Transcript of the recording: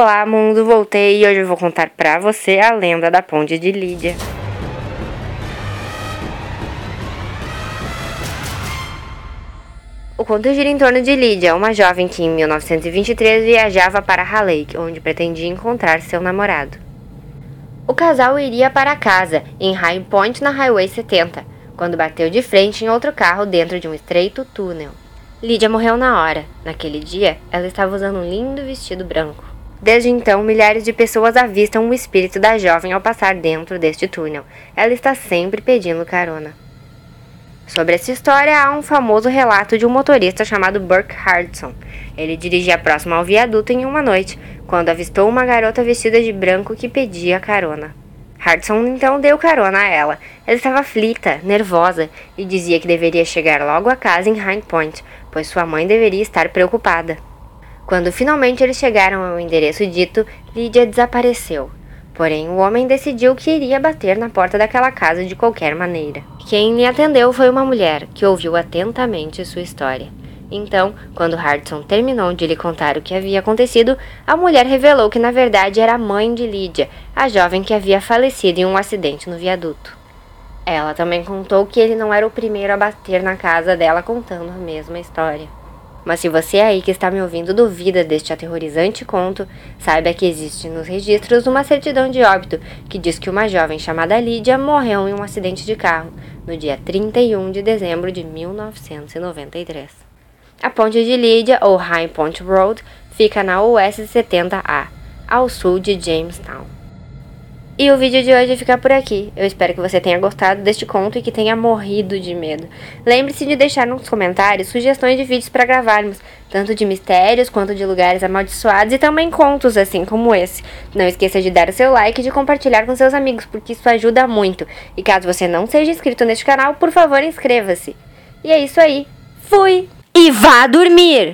Olá, mundo, voltei e hoje eu vou contar pra você a lenda da Ponte de Lídia. O conto gira em torno de Lídia, uma jovem que em 1923 viajava para Halleck, onde pretendia encontrar seu namorado. O casal iria para casa, em High Point na Highway 70, quando bateu de frente em outro carro dentro de um estreito túnel. Lídia morreu na hora. Naquele dia, ela estava usando um lindo vestido branco. Desde então, milhares de pessoas avistam o espírito da jovem ao passar dentro deste túnel. Ela está sempre pedindo carona. Sobre essa história, há um famoso relato de um motorista chamado Burke Hardson. Ele dirigia próximo ao viaduto em uma noite, quando avistou uma garota vestida de branco que pedia carona. Hardson então deu carona a ela. Ela estava aflita, nervosa, e dizia que deveria chegar logo a casa em High Point, pois sua mãe deveria estar preocupada. Quando finalmente eles chegaram ao endereço dito, Lídia desapareceu. Porém, o homem decidiu que iria bater na porta daquela casa de qualquer maneira. Quem lhe atendeu foi uma mulher, que ouviu atentamente sua história. Então, quando Hardson terminou de lhe contar o que havia acontecido, a mulher revelou que na verdade era a mãe de Lídia, a jovem que havia falecido em um acidente no viaduto. Ela também contou que ele não era o primeiro a bater na casa dela contando a mesma história. Mas se você aí que está me ouvindo duvida deste aterrorizante conto, saiba que existe nos registros uma certidão de óbito que diz que uma jovem chamada Lídia morreu em um acidente de carro no dia 31 de dezembro de 1993. A ponte de Lídia, ou High Point Road, fica na US 70A, ao sul de Jamestown. E o vídeo de hoje fica por aqui. Eu espero que você tenha gostado deste conto e que tenha morrido de medo. Lembre-se de deixar nos comentários sugestões de vídeos para gravarmos, tanto de mistérios quanto de lugares amaldiçoados e também contos assim como esse. Não esqueça de dar o seu like e de compartilhar com seus amigos, porque isso ajuda muito. E caso você não seja inscrito neste canal, por favor, inscreva-se. E é isso aí. Fui! E vá dormir!